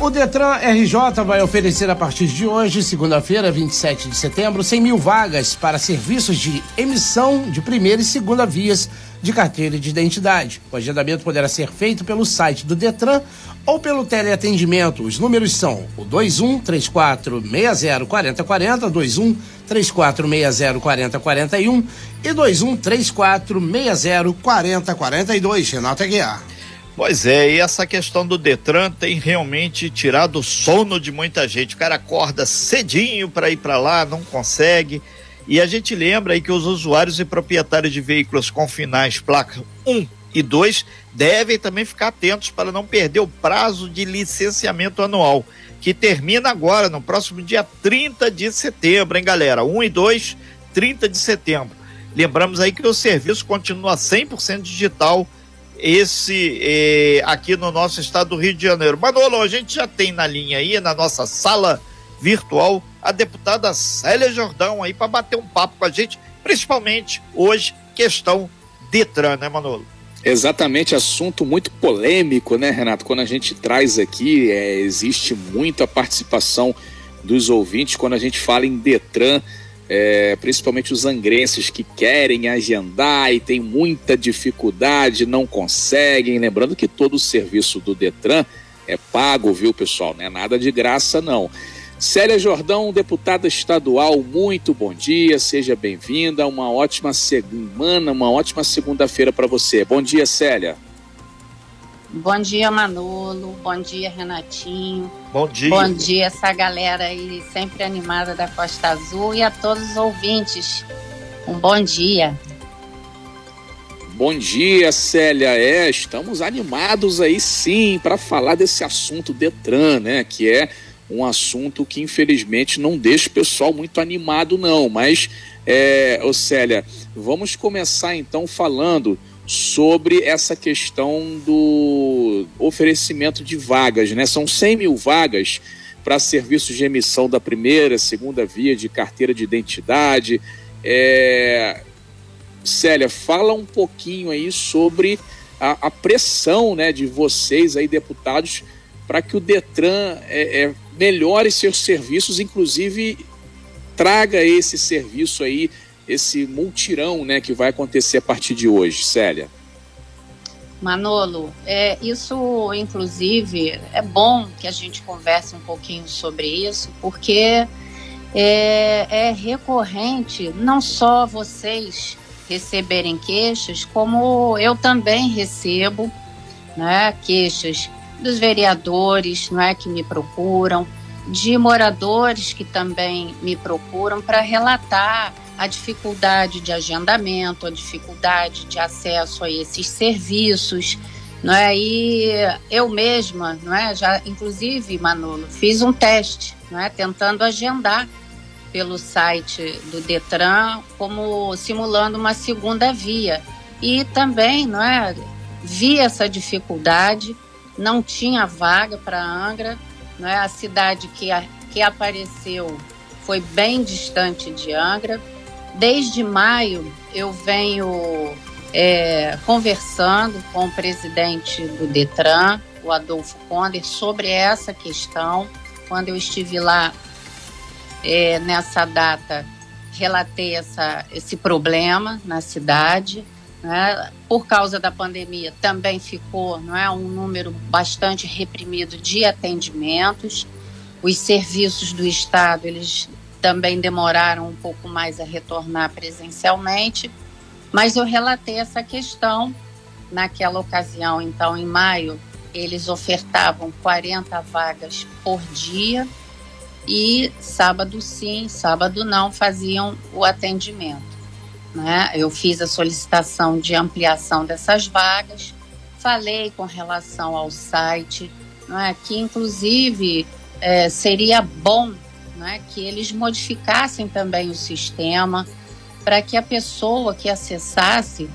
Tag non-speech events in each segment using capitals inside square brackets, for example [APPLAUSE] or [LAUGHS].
O Detran RJ vai oferecer a partir de hoje, segunda-feira, 27 de setembro, 100 mil vagas para serviços de emissão de primeira e segunda vias de carteira de identidade. O agendamento poderá ser feito pelo site do Detran ou pelo teleatendimento. Os números são o 21 3460 4040, 21 3460 4041 e 21 3460 4042. Renato Aguiar. Pois é, e essa questão do Detran tem realmente tirado o sono de muita gente. O cara acorda cedinho para ir para lá, não consegue. E a gente lembra aí que os usuários e proprietários de veículos com finais placa 1 e 2 devem também ficar atentos para não perder o prazo de licenciamento anual, que termina agora, no próximo dia 30 de setembro, hein, galera? 1 e 2, 30 de setembro. Lembramos aí que o serviço continua 100% digital, esse eh, aqui no nosso estado do Rio de Janeiro. Manolo, a gente já tem na linha aí, na nossa sala virtual, a deputada Célia Jordão aí para bater um papo com a gente, principalmente hoje, questão Detran, né, Manolo? Exatamente, assunto muito polêmico, né, Renato? Quando a gente traz aqui, é, existe muito a participação dos ouvintes quando a gente fala em Detran, é, principalmente os angrenses que querem agendar e tem muita dificuldade, não conseguem. Lembrando que todo o serviço do Detran é pago, viu, pessoal? Não é nada de graça, não. Célia Jordão, deputada estadual, muito bom dia, seja bem-vinda. Uma ótima semana, uma ótima segunda-feira para você. Bom dia, Célia. Bom dia, Manolo. Bom dia, Renatinho. Bom dia. Bom dia, essa galera aí sempre animada da Costa Azul e a todos os ouvintes. Um bom dia. Bom dia, Célia. É, estamos animados aí sim para falar desse assunto Detran, né? Que é um assunto que infelizmente não deixa o pessoal muito animado, não. Mas, é, ô Célia, vamos começar então falando sobre essa questão do oferecimento de vagas, né? São 100 mil vagas para serviços de emissão da primeira, segunda via de carteira de identidade. É... Célia, fala um pouquinho aí sobre a, a pressão né, de vocês aí, deputados, para que o Detran é, é, melhore seus serviços, inclusive traga esse serviço aí, esse multirão né, que vai acontecer a partir de hoje, Célia. Manolo, é, isso inclusive é bom que a gente converse um pouquinho sobre isso, porque é, é recorrente não só vocês receberem queixas, como eu também recebo né, queixas dos vereadores, não é, que me procuram, de moradores que também me procuram para relatar a dificuldade de agendamento, a dificuldade de acesso a esses serviços, não é? E eu mesma, não é? Já, inclusive, Manolo, fiz um teste, não é? Tentando agendar pelo site do Detran, como simulando uma segunda via. E também, não é? Vi essa dificuldade não tinha vaga para Angra, né? a cidade que, a, que apareceu foi bem distante de Angra. Desde maio eu venho é, conversando com o presidente do Detran, o Adolfo Conder, sobre essa questão. Quando eu estive lá é, nessa data, relatei essa, esse problema na cidade. Né? Por causa da pandemia, também ficou não é, um número bastante reprimido de atendimentos. Os serviços do Estado eles também demoraram um pouco mais a retornar presencialmente, mas eu relatei essa questão naquela ocasião. Então, em maio, eles ofertavam 40 vagas por dia e sábado sim, sábado não faziam o atendimento. Né? Eu fiz a solicitação de ampliação dessas vagas, falei com relação ao site, né, que inclusive é, seria bom né, que eles modificassem também o sistema para que a pessoa que acessasse,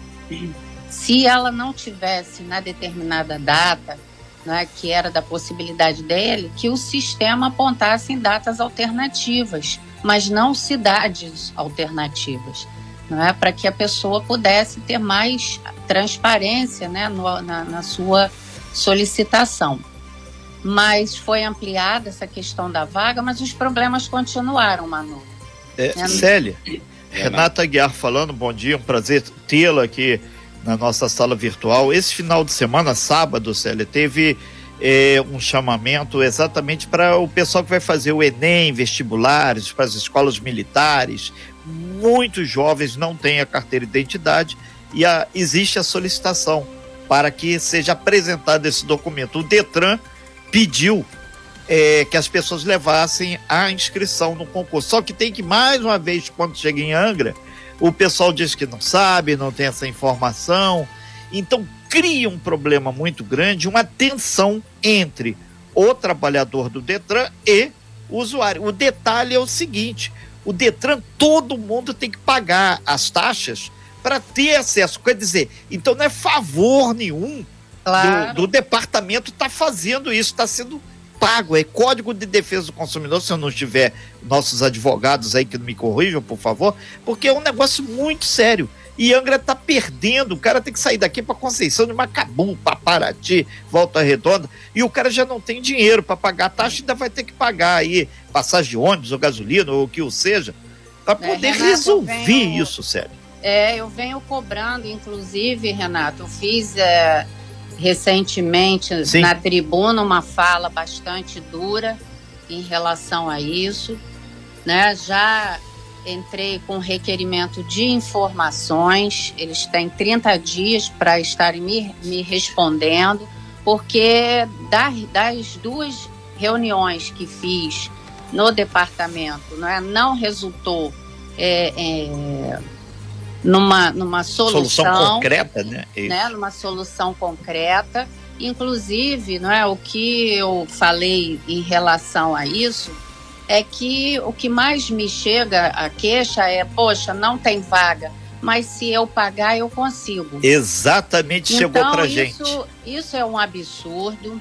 se ela não tivesse na determinada data, né, que era da possibilidade dele, que o sistema apontasse em datas alternativas, mas não cidades alternativas. né, para que a pessoa pudesse ter mais transparência né, no, na, na sua solicitação. Mas foi ampliada essa questão da vaga, mas os problemas continuaram, Manu. É, é, Célia, Renata Aguiar falando, bom dia, um prazer tê-la aqui na nossa sala virtual. Esse final de semana, sábado, Célia, teve é, um chamamento exatamente para o pessoal que vai fazer o Enem, vestibulares, para as escolas militares. Muitos jovens não têm a carteira de identidade e a, existe a solicitação para que seja apresentado esse documento. O Detran pediu é, que as pessoas levassem a inscrição no concurso. Só que tem que, mais uma vez, quando chega em Angra, o pessoal diz que não sabe, não tem essa informação. Então, cria um problema muito grande, uma tensão entre o trabalhador do Detran e o usuário. O detalhe é o seguinte: o Detran, todo mundo tem que pagar as taxas para ter acesso. Quer dizer, então não é favor nenhum claro. do, do, departamento estar tá fazendo isso, está sendo pago, é Código de Defesa do Consumidor, se eu não tiver nossos advogados aí que me corrijam, por favor, porque é um negócio muito sério. E Angra tá perdendo, o cara tem que sair daqui para Conceição de Macabu, para Paraty, Volta Redonda, e o cara já não tem dinheiro para pagar a taxa, ainda vai ter que pagar aí passagem de ônibus ou gasolina ou o que o seja, para é, poder é, Renato, resolver venho, isso, sério. É, eu venho cobrando, inclusive, Renato, eu fiz é, recentemente Sim. na tribuna uma fala bastante dura em relação a isso, né? Já entrei com requerimento de informações, eles têm 30 dias para estarem me, me respondendo, porque das, das duas reuniões que fiz no departamento, não, é, não resultou é, é, numa, numa solução, solução concreta, né? né? Numa solução concreta. Inclusive, não é o que eu falei em relação a isso é que o que mais me chega a queixa é, poxa, não tem vaga, mas se eu pagar eu consigo. Exatamente, então, chegou para gente. Isso é um absurdo.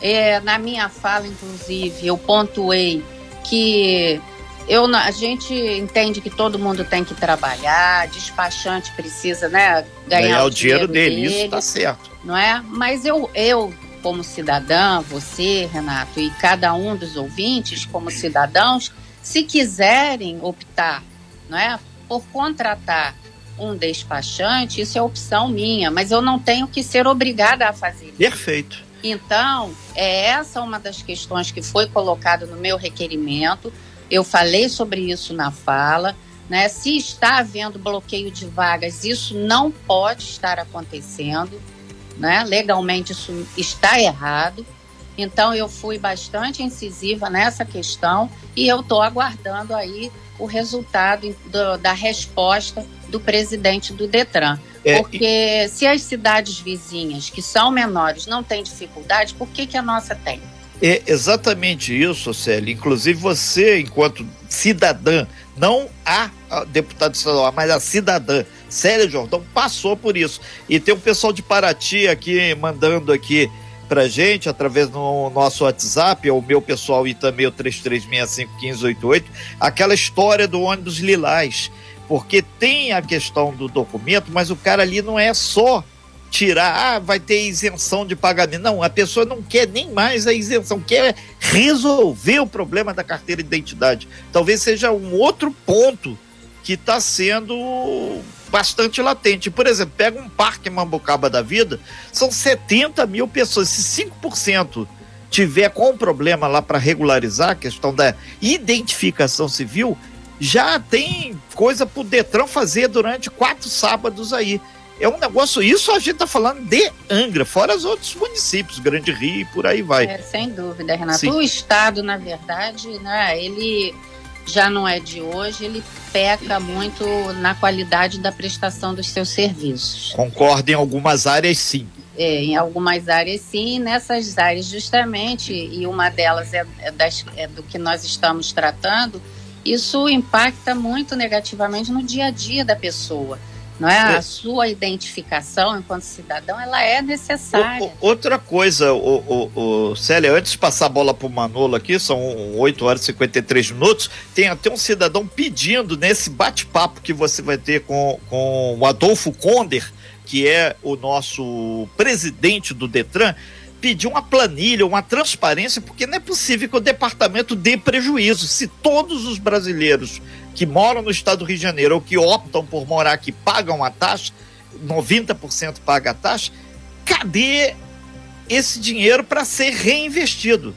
É, na minha fala, inclusive, eu pontuei que eu, a gente entende que todo mundo tem que trabalhar, despachante precisa né, ganhar, ganhar o, dinheiro, dinheiro dele, dele, isso está certo. Não é? Mas eu, eu, como cidadã, você, Renato, e cada um dos ouvintes, como cidadãos, se quiserem optar não é, por contratar um despachante, isso é opção minha, mas eu não tenho que ser obrigada a fazer isso. Perfeito. Então, é essa uma das questões que foi colocada no meu requerimento. Eu falei sobre isso na fala. Né? Se está havendo bloqueio de vagas, isso não pode estar acontecendo. Né? Legalmente, isso está errado. Então, eu fui bastante incisiva nessa questão e eu estou aguardando aí o resultado do, da resposta do presidente do Detran. É, Porque e... se as cidades vizinhas, que são menores, não têm dificuldade, por que, que a nossa tem? É exatamente isso, Célia. Inclusive você, enquanto cidadã, não a, a deputada estadual, mas a cidadã, Célia Jordão, passou por isso. E tem um pessoal de Paraty aqui mandando aqui pra gente, através do nosso WhatsApp, é o meu pessoal e também o 33651588, aquela história do ônibus lilás. Porque tem a questão do documento, mas o cara ali não é só tirar, ah, vai ter isenção de pagamento. Não, a pessoa não quer nem mais a isenção, quer resolver o problema da carteira de identidade. Talvez seja um outro ponto que está sendo bastante latente. Por exemplo, pega um parque Mambucaba da vida, são 70 mil pessoas. Se 5% tiver com problema lá para regularizar a questão da identificação civil, já tem coisa para o Detran fazer durante quatro sábados aí é um negócio, isso a gente está falando de Angra, fora os outros municípios, Grande Rio e por aí vai. É, sem dúvida, Renato. Sim. O Estado, na verdade, né, ele já não é de hoje, ele peca muito na qualidade da prestação dos seus serviços. Concordo em algumas áreas, sim. É, em algumas áreas, sim, nessas áreas, justamente, e uma delas é, é, das, é do que nós estamos tratando, isso impacta muito negativamente no dia a dia da pessoa não é? é? A sua identificação enquanto cidadão, ela é necessária. O, o, outra coisa, o, o, o, Célia, antes de passar a bola para o Manolo aqui, são 8 horas e 53 minutos, tem até um cidadão pedindo nesse bate-papo que você vai ter com, com o Adolfo Konder, que é o nosso presidente do Detran, pedir uma planilha, uma transparência, porque não é possível que o departamento dê prejuízo. Se todos os brasileiros que moram no estado do Rio de Janeiro ou que optam por morar aqui pagam a taxa, 90% paga a taxa, cadê esse dinheiro para ser reinvestido?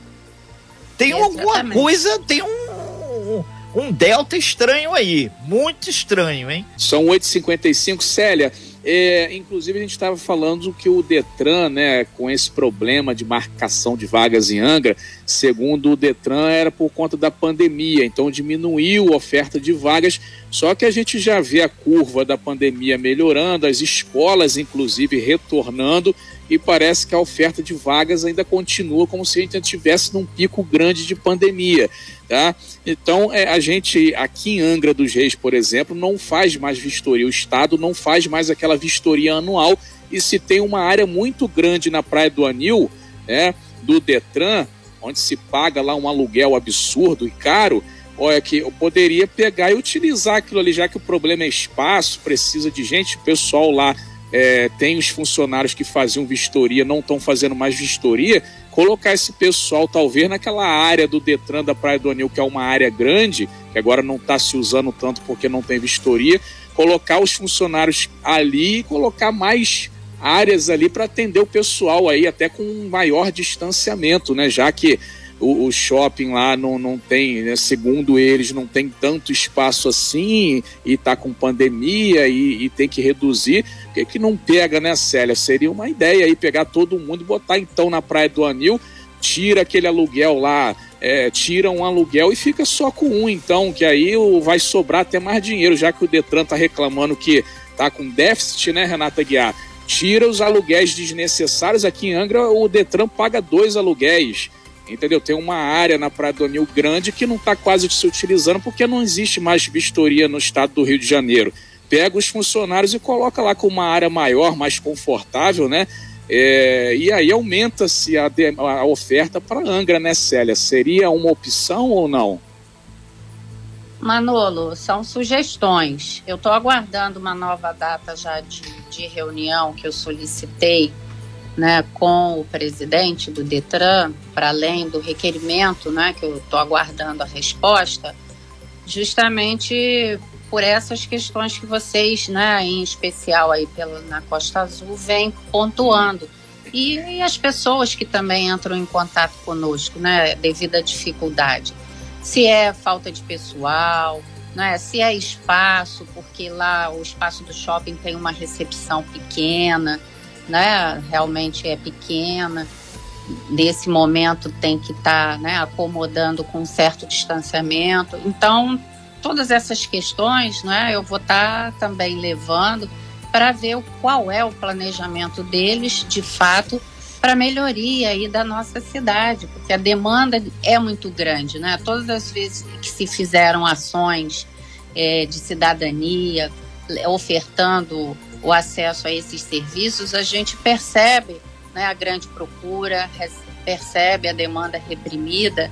Tem Exatamente. alguma coisa, tem um, um delta estranho aí, muito estranho, hein? São 8h55, Célia. É, inclusive, a gente estava falando que o Detran, né, com esse problema de marcação de vagas em Angra, segundo o Detran, era por conta da pandemia, então diminuiu a oferta de vagas. Só que a gente já vê a curva da pandemia melhorando, as escolas, inclusive, retornando, e parece que a oferta de vagas ainda continua como se a gente estivesse num pico grande de pandemia. Tá? Então, é, a gente aqui em Angra dos Reis, por exemplo, não faz mais vistoria. O Estado não faz mais aquela vistoria anual. E se tem uma área muito grande na Praia do Anil, né, do Detran, onde se paga lá um aluguel absurdo e caro, olha que eu poderia pegar e utilizar aquilo ali, já que o problema é espaço, precisa de gente, o pessoal lá é, tem os funcionários que faziam vistoria, não estão fazendo mais vistoria, colocar esse pessoal talvez naquela área do Detran da Praia do Anil, que é uma área grande, que agora não está se usando tanto porque não tem vistoria, colocar os funcionários ali e colocar mais áreas ali para atender o pessoal aí, até com um maior distanciamento, né? Já que o, o shopping lá não, não tem, né, segundo eles, não tem tanto espaço assim e tá com pandemia e, e tem que reduzir. Por que, que não pega, né, Célia? Seria uma ideia aí pegar todo mundo e botar então na Praia do Anil, tira aquele aluguel lá, é, tira um aluguel e fica só com um, então, que aí vai sobrar até mais dinheiro, já que o Detran tá reclamando que tá com déficit, né, Renata Guiar? Tira os aluguéis desnecessários. Aqui em Angra, o Detran paga dois aluguéis entendeu? Tem uma área na Praia do Anil grande que não está quase se utilizando porque não existe mais vistoria no estado do Rio de Janeiro. Pega os funcionários e coloca lá com uma área maior, mais confortável, né? É, e aí aumenta-se a, a, oferta para Angra, né, Célia? Seria uma opção ou não? Manolo, são sugestões. Eu estou aguardando uma nova data já de, de reunião que eu solicitei né, com o presidente do Detran, para além do requerimento, né, que eu estou aguardando a resposta, justamente por essas questões que vocês, né, em especial aí pela, na Costa Azul, vêm pontuando. E, e, as pessoas que também entram em contato conosco, né, devido à dificuldade. Se é falta de pessoal, né, se é espaço, porque lá o espaço do shopping tem uma recepção pequena, né, realmente é pequena. Nesse momento tem que estar tá, né, acomodando com um certo distanciamento. Então, todas essas questões né, eu vou estar tá também levando para ver qual é o planejamento deles, de fato, para melhoria aí da nossa cidade, porque a demanda é muito grande, né? Todas as vezes que se fizeram ações é, de cidadania, ofertando o acesso a esses serviços, a gente percebe né, a grande procura, percebe a demanda reprimida.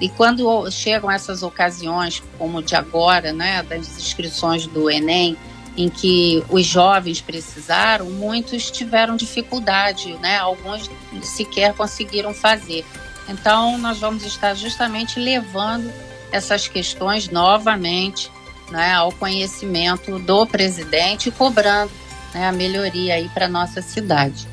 E quando chegam essas ocasiões, como de agora, né, das inscrições do Enem, em que os jovens precisaram, muitos tiveram dificuldade, né? alguns sequer conseguiram fazer. Então, nós vamos estar justamente levando essas questões novamente né, ao conhecimento do presidente e cobrando né, a melhoria aí para nossa cidade.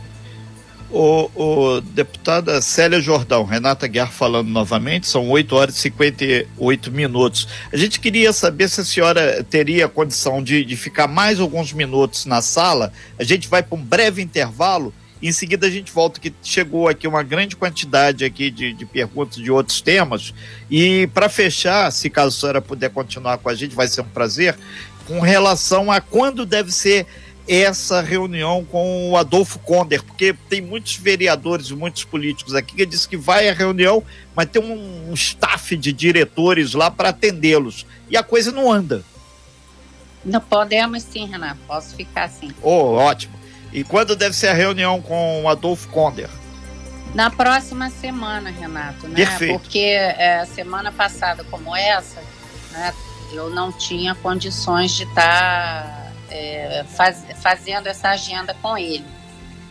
O, o deputada Célia Jordão, Renata Guiar falando novamente, são 8 horas e 58 minutos. A gente queria saber se a senhora teria condição de, de ficar mais alguns minutos na sala. A gente vai para um breve intervalo em seguida a gente volta que chegou aqui uma grande quantidade aqui de, de perguntas de outros temas e para fechar, se caso a senhora puder continuar com a gente, vai ser um prazer, com relação a quando deve ser essa reunião com o Adolfo Konder, porque tem muitos vereadores e muitos políticos aqui que dizem que vai à reunião, mas tem um, um staff de diretores lá para atendê-los. E a coisa não anda. Não podemos sim, Renato. Posso ficar assim. Oh, ótimo. E quando deve ser a reunião com o Adolfo Konder? Na próxima semana, Renato, né? Perfeito. Porque é, semana passada, como essa, né, eu não tinha condições de estar tá, é, faz, fazendo essa agenda com ele.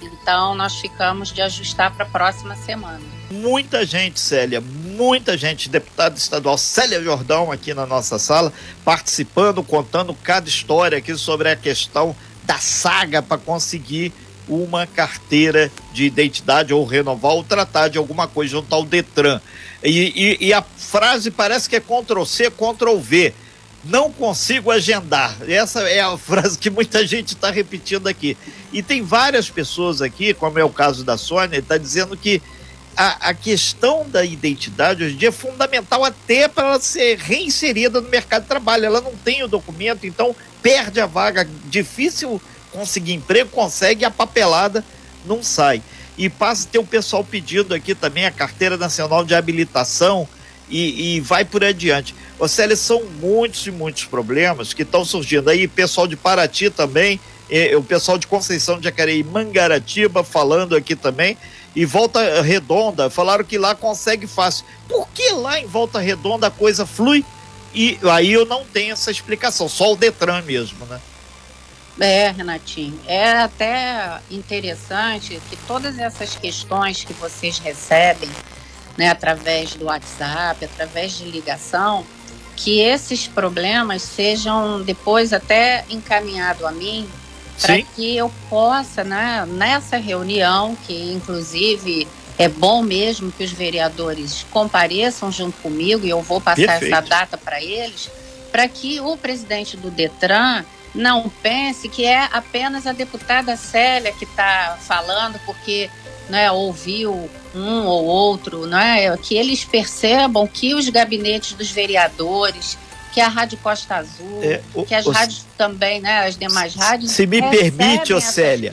Então, nós ficamos de ajustar para a próxima semana. Muita gente, Célia, muita gente, deputada estadual Célia Jordão aqui na nossa sala, participando, contando cada história aqui sobre a questão da saga para conseguir uma carteira de identidade ou renovar ou tratar de alguma coisa junto ao Detran. E, e, e a frase parece que é Ctrl C, Ctrl V. Não consigo agendar. Essa é a [LAUGHS] frase que muita gente está repetindo aqui. E tem várias pessoas aqui, como é o caso da Sônia, está dizendo que a, a, questão da identidade hoje em dia é fundamental até para ela ser reinserida no mercado de trabalho. Ela não tem o documento, então perde a vaga. Difícil conseguir emprego, consegue, a papelada não sai. E passa a ter o pessoal pedindo aqui também a carteira nacional de habilitação e, e vai por adiante. Ô Célia, são muitos e muitos problemas que estão surgindo aí, pessoal de Paraty também, e, o pessoal de Conceição de Jacareí, Mangaratiba falando aqui também, e Volta Redonda, falaram que lá consegue fácil. Por que lá em Volta Redonda a coisa flui? E aí eu não tenho essa explicação, só o Detran mesmo, né? É, Renatinho, é até interessante que todas essas questões que vocês recebem, né, através do WhatsApp, através de ligação, que esses problemas sejam depois até encaminhados a mim para que eu possa, né, nessa reunião, que inclusive é bom mesmo que os vereadores compareçam junto comigo e eu vou passar Perfeito. essa data para eles, para que o presidente do Detran não pense que é apenas a deputada Célia que está falando porque né, ouviu um ou outro, né, que eles percebam que os gabinetes dos vereadores, que a Rádio Costa Azul, é, o, que as o, rádios também, né, as demais rádios. Se me permite, Océlia,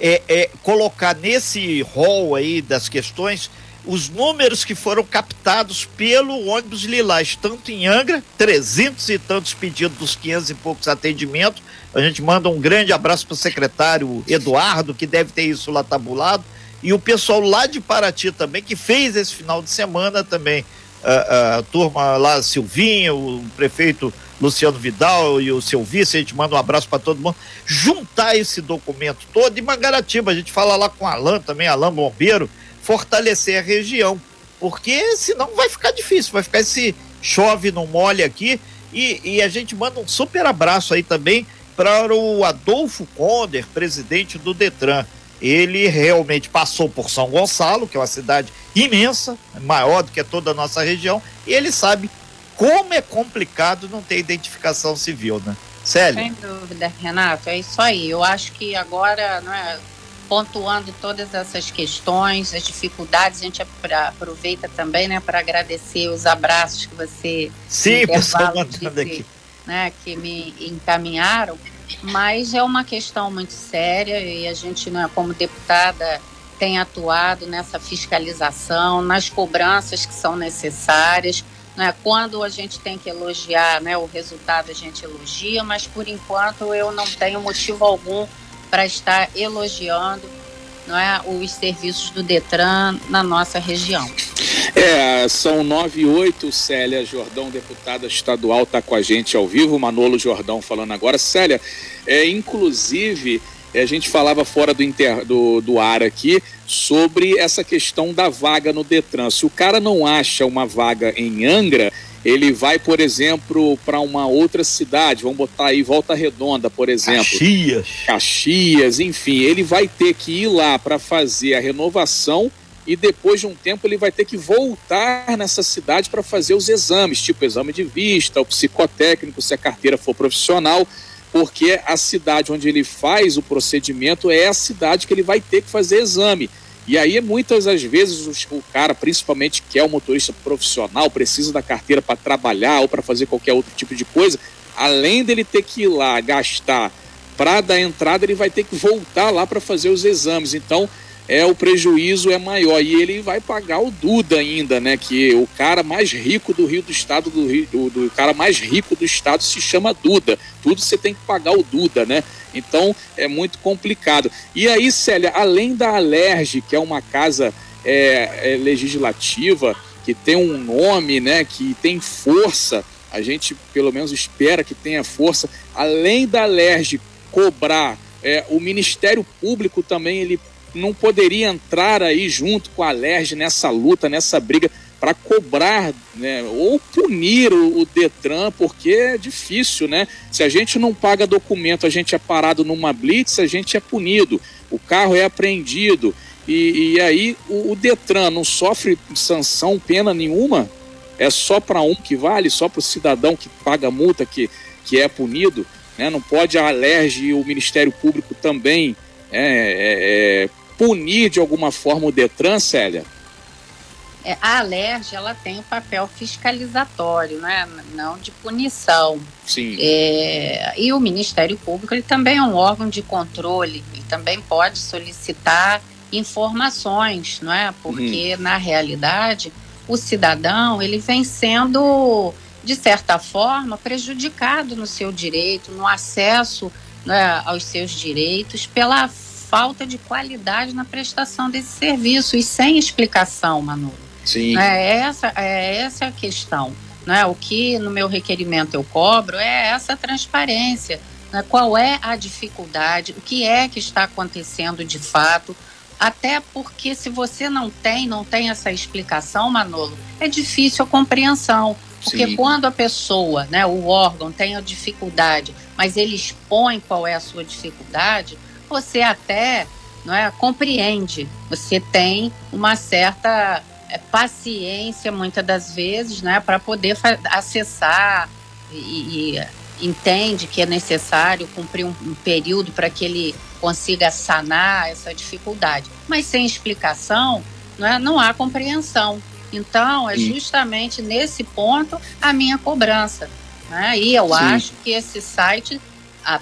é, é colocar nesse rol aí das questões os números que foram captados pelo ônibus Lilás, tanto em Angra, 300 e tantos pedidos dos 500 e poucos atendimentos. A gente manda um grande abraço para o secretário Eduardo, que deve ter isso lá tabulado, e o pessoal lá de Paraty também, que fez esse final de semana também. A, a turma lá, Silvinho, o prefeito Luciano Vidal e o seu vice, a gente manda um abraço para todo mundo. Juntar esse documento todo, e Mangaratiba, a gente fala lá com Alan também, Alan Bombeiro fortalecer a região, porque senão vai ficar difícil, vai ficar esse chove não molha aqui e, e a gente manda um super abraço aí também para o Adolfo Conder, presidente do Detran. Ele realmente passou por São Gonçalo, que é uma cidade imensa, maior do que toda a nossa região, e ele sabe como é complicado não ter identificação civil, né? Célia? Sem dúvida, Renato, é isso aí. Eu acho que agora, não é, pontuando todas essas questões, as dificuldades. A gente aproveita também, né, para agradecer os abraços que você Sim, [LAUGHS] pessoal mandando aqui. Né, que me encaminharam. Mas é uma questão muito séria e a gente, né, como deputada, tem atuado nessa fiscalização, nas cobranças que são necessárias. Né? Quando a gente tem que elogiar né, o resultado, a gente elogia, mas por enquanto eu não tenho motivo algum para estar elogiando não é, os serviços do Detran na nossa região. É, são nove e oito, Célia Jordão, deputada estadual, está com a gente ao vivo, Manolo Jordão falando agora. Célia, é, inclusive, é, a gente falava fora do, inter, do, do ar aqui sobre essa questão da vaga no Detran. Se o cara não acha uma vaga em Angra, ele vai, por exemplo, para uma outra cidade, vamos botar aí Volta Redonda, por exemplo. Caxias. Caxias, enfim, ele vai ter que ir lá para fazer a renovação e depois de um tempo ele vai ter que voltar nessa cidade para fazer os exames, tipo exame de vista, o psicotécnico, se a carteira for profissional, porque a cidade onde ele faz o procedimento é a cidade que ele vai ter que fazer exame. E aí, muitas das vezes, o cara, principalmente que é um motorista profissional, precisa da carteira para trabalhar ou para fazer qualquer outro tipo de coisa, além dele ter que ir lá gastar para dar entrada, ele vai ter que voltar lá para fazer os exames. Então, é o prejuízo é maior e ele vai pagar o Duda ainda, né? Que o cara mais rico do Rio do Estado do Rio, do, do cara mais rico do estado se chama Duda. Tudo você tem que pagar o Duda, né? Então é muito complicado. E aí, Célia, além da Alerj, que é uma casa é, é, legislativa que tem um nome, né? Que tem força. A gente pelo menos espera que tenha força. Além da Alerj cobrar é, o Ministério Público também ele não poderia entrar aí junto com a Alerj nessa luta, nessa briga para cobrar né, ou punir o, o, Detran, porque é difícil, né? Se a gente não paga documento, a gente é parado numa blitz, a gente é punido, o carro é apreendido. E, e aí o, o, Detran não sofre sanção, pena nenhuma? É só para um que vale, só para o cidadão que paga multa que, que é punido? Né? Não pode a Alerj e o Ministério Público também é, é, é punir de alguma forma o Detran, Célia? É, a Alerj ela tem o um papel fiscalizatório, né? não de punição. Sim. É, e o Ministério Público ele também é um órgão de controle, ele também pode solicitar informações, não é? Porque uhum. na realidade o cidadão ele vem sendo de certa forma prejudicado no seu direito, no acesso né, aos seus direitos pela falta de qualidade na prestação desse serviço e sem explicação, Manolo. Sim. É essa, é essa a questão. Né? O que no meu requerimento eu cobro é essa transparência. Né? Qual é a dificuldade? O que é que está acontecendo de fato? Até porque se você não tem, não tem essa explicação, Manolo, é difícil a compreensão. Porque Sim. quando a pessoa, né, o órgão tem a dificuldade, mas ele expõe qual é a sua dificuldade, você até não é, compreende, você tem uma certa é, paciência, muitas das vezes, né, para poder acessar e, e, entende que é necessário cumprir um, um período para que ele consiga sanar essa dificuldade. Mas sem explicação, não, é, não há compreensão. Então, é justamente nesse ponto a minha cobrança. Né? E eu Sim. acho que esse site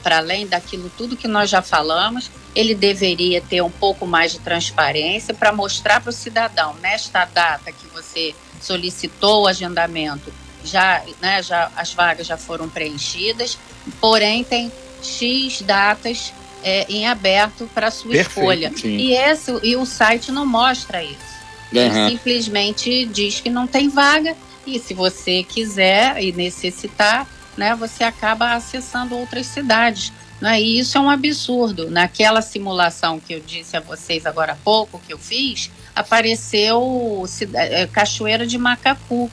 para além daquilo tudo que nós já falamos, ele deveria ter um pouco mais de transparência para mostrar para o cidadão, nesta data que você solicitou o agendamento, já, né, já as vagas já foram preenchidas, porém tem X datas é, em aberto para sua Perfeito, escolha. Sim. E, esse, e o site não mostra isso. Uhum. Ele simplesmente diz que não tem vaga e se você quiser e necessitar, né, você acaba acessando outras cidades. Né? E isso é um absurdo. Naquela simulação que eu disse a vocês agora há pouco, que eu fiz, apareceu é, Cachoeira de Macacu,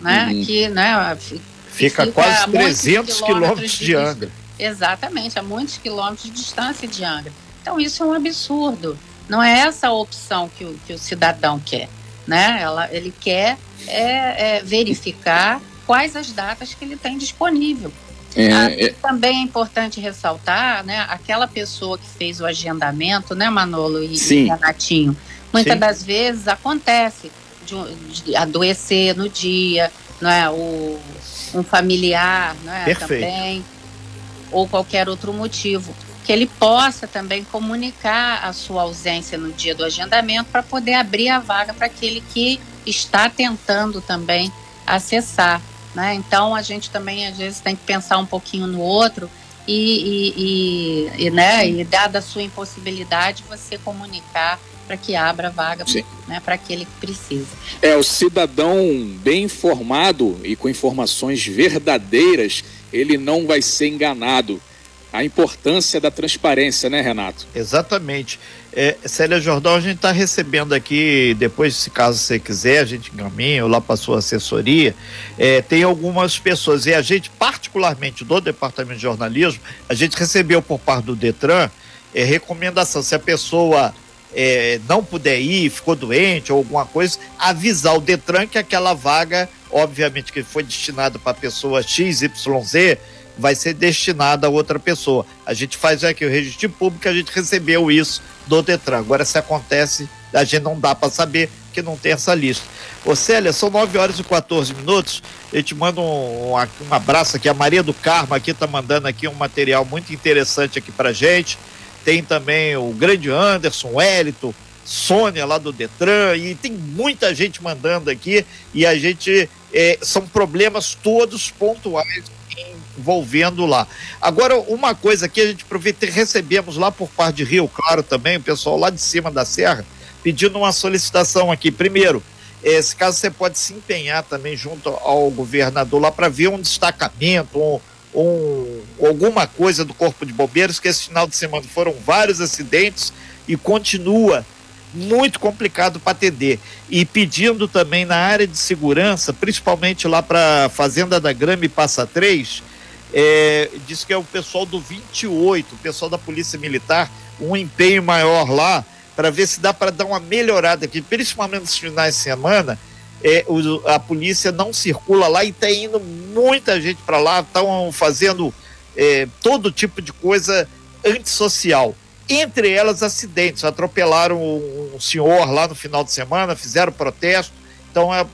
né? Uhum. que né, fica, fica quase 300 quilômetros de, de Angra. Exatamente, a muitos quilômetros de distância de Angra. Então isso é um absurdo. Não é essa a opção que o, que o cidadão quer. Né? Ela, ele quer é, é verificar quais as datas que ele tem disponível. É, ah, é... Também é importante ressaltar, né, aquela pessoa que fez o agendamento, né, Manolo e, Sim. e Renatinho, muitas Sim. das vezes acontece de, de, adoecer no dia, não é, o, um familiar, não é, também, ou qualquer outro motivo, que ele possa também comunicar a sua ausência no dia do agendamento para poder abrir a vaga para aquele que está tentando também acessar. Né? Então a gente também às vezes tem que pensar um pouquinho no outro e, e, e, e né, e dada a sua impossibilidade, você comunicar para que abra vaga né, para aquele que precisa. É, o cidadão bem informado e com informações verdadeiras, ele não vai ser enganado. A importância da transparência, né, Renato? Exatamente. É, Célia Jordão, a gente está recebendo aqui, depois, se caso você quiser, a gente encaminha lá para sua assessoria. É, tem algumas pessoas, e a gente, particularmente do Departamento de Jornalismo, a gente recebeu por parte do Detran é, recomendação: se a pessoa é, não puder ir, ficou doente ou alguma coisa, avisar o Detran que aquela vaga, obviamente que foi destinada para a pessoa XYZ, vai ser destinada a outra pessoa. A gente faz aqui o registro público, a gente recebeu isso do Detran. Agora, se acontece, a gente não dá para saber que não tem essa lista. Ô Célia, são 9 horas e 14 minutos. Eu te mando um, um, abraço aqui. A Maria do Carmo aqui está mandando aqui um material muito interessante aqui para gente. Tem também o grande Anderson, o Elito, Sônia lá do Detran, e tem muita gente mandando aqui, e a gente. É, são problemas todos pontuais envolvendo lá. Agora, uma coisa que a gente aproveita, recebemos lá por parte de Rio Claro também, o pessoal lá de cima da serra, pedindo uma solicitação aqui. Primeiro, esse caso você pode se empenhar também junto ao governador lá para ver um destacamento, um, um, alguma coisa do Corpo de Bombeiros, que esse final de semana foram vários acidentes e continua muito complicado para atender. E pedindo também na área de segurança, principalmente lá para Fazenda da Grama e Passa Três, é, diz que é o pessoal do 28, o pessoal da Polícia Militar, um empenho maior lá para ver se dá para dar uma melhorada aqui, principalmente nos finais de semana. É, o, a polícia não circula lá e está indo muita gente para lá, estão fazendo é, todo tipo de coisa antissocial entre elas acidentes. Atropelaram um senhor lá no final de semana, fizeram protesto, então é,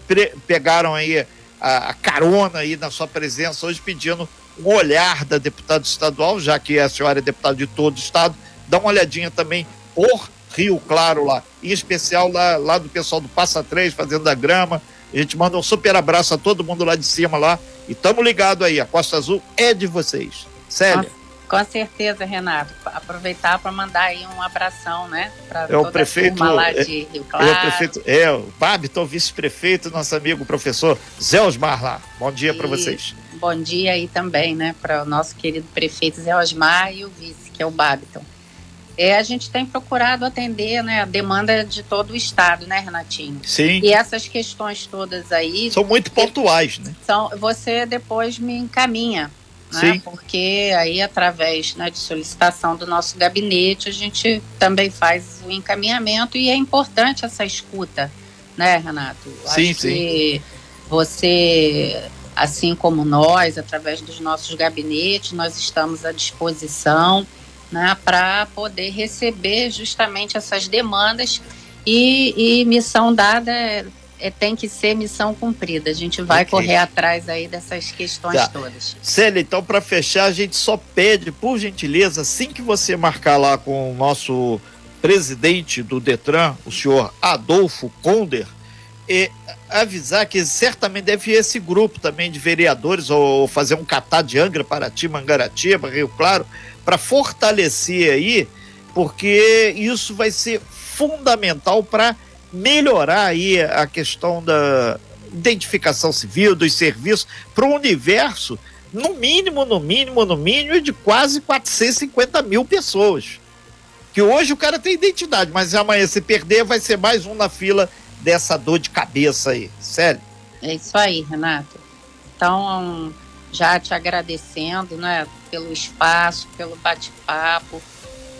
pegaram aí a, a, carona aí na sua presença hoje pedindo um olhar da deputada estadual, já que a senhora é deputada de todo o estado, dá uma olhadinha também por Rio Claro lá, em especial lá, lá do pessoal do Passa Três, fazendo a grama. A gente manda um super abraço a todo mundo lá de cima lá e tamo ligado aí, a Costa Azul é de vocês. Célia. Nossa. Com certeza, Renato. Aproveitar para mandar aí um abração, né? Para é o prefeito lá é, de Rio Claro. É o prefeito, é o Babiton, vice-prefeito, nosso amigo professor Zé Osmar lá. Bom dia para vocês. Bom dia aí também, né? Para o nosso querido prefeito Zé Osmar e o vice, que é o Babiton. É, a gente tem procurado atender né, a demanda de todo o estado, né, Renatinho? Sim. E essas questões todas aí. São muito pontuais, né? São, você depois me encaminha né? Porque aí, através né, de solicitação do nosso gabinete, a gente também faz o encaminhamento e é importante essa escuta, né, Renato? Sim, Acho sim. que você, assim como nós, através dos nossos gabinetes, nós estamos à disposição né, para poder receber justamente essas demandas e, e missão dada é, tem que ser missão cumprida. A gente vai okay. correr atrás aí dessas questões tá. todas. Célia, então para fechar, a gente só pede, por gentileza, assim que você marcar lá com o nosso presidente do Detran, o senhor Adolfo Conder, e avisar que certamente deve ir esse grupo também de vereadores ou fazer um catá de Angra, Paraty, Mangaratiba, Rio Claro, para fortalecer aí, porque isso vai ser fundamental para melhorar aí a questão da identificação civil, dos serviços, para um universo, no mínimo, no mínimo, no mínimo, de quase 450 mil pessoas. Que hoje o cara tem identidade, mas amanhã se perder vai ser mais um na fila dessa dor de cabeça aí. Sério? É isso aí, Renato. Então, já te agradecendo, né, pelo espaço, pelo bate-papo,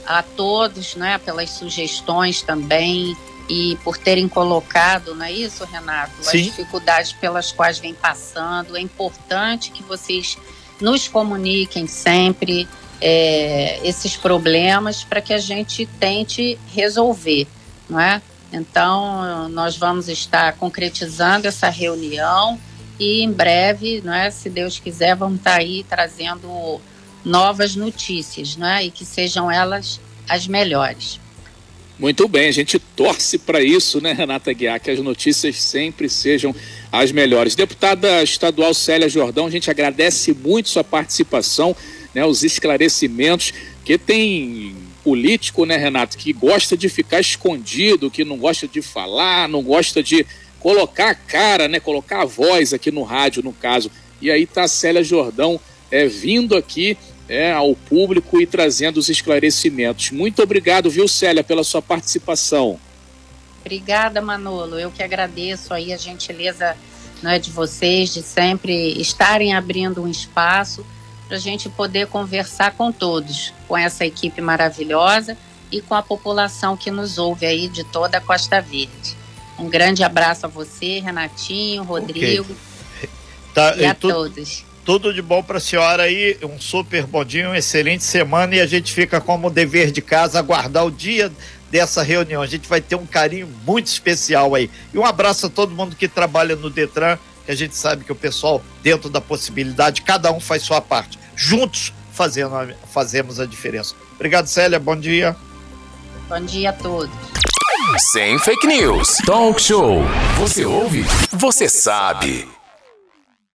a todos, né, pelas sugestões também e por terem colocado, não é isso, Renato? Sim. As dificuldades pelas quais vem passando. É importante que vocês nos comuniquem sempre é, esses problemas para que a gente tente resolver, não é? Então, nós vamos estar concretizando essa reunião e em breve, não é, se Deus quiser, vamos estar aí trazendo novas notícias, não é? E que sejam elas as melhores. Muito bem, a gente torce para isso, né, Renata Guiar, que as notícias sempre sejam as melhores. Deputada estadual Célia Jordão, a gente agradece muito sua participação, né, os esclarecimentos, que tem político, né, Renato, que gosta de ficar escondido, que não gosta de falar, não gosta de colocar a cara, né, colocar a voz aqui no rádio, no caso. E aí tá a Célia Jordão é, vindo aqui é, ao público e trazendo os esclarecimentos. Muito obrigado, viu, Célia, pela sua participação. Obrigada, Manolo. Eu que agradeço aí a gentileza né, de vocês de sempre estarem abrindo um espaço para a gente poder conversar com todos, com essa equipe maravilhosa e com a população que nos ouve aí de toda a Costa Verde. Um grande abraço a você, Renatinho, Rodrigo okay. tá, e a tu... todos. Tudo de bom para a senhora aí, um super bom dia, uma excelente semana e a gente fica como dever de casa aguardar o dia dessa reunião. A gente vai ter um carinho muito especial aí. E um abraço a todo mundo que trabalha no Detran, que a gente sabe que o pessoal, dentro da possibilidade, cada um faz sua parte. Juntos fazendo, fazemos a diferença. Obrigado, Célia. Bom dia. Bom dia a todos. Sem fake news. Talk show. Você ouve? Você sabe.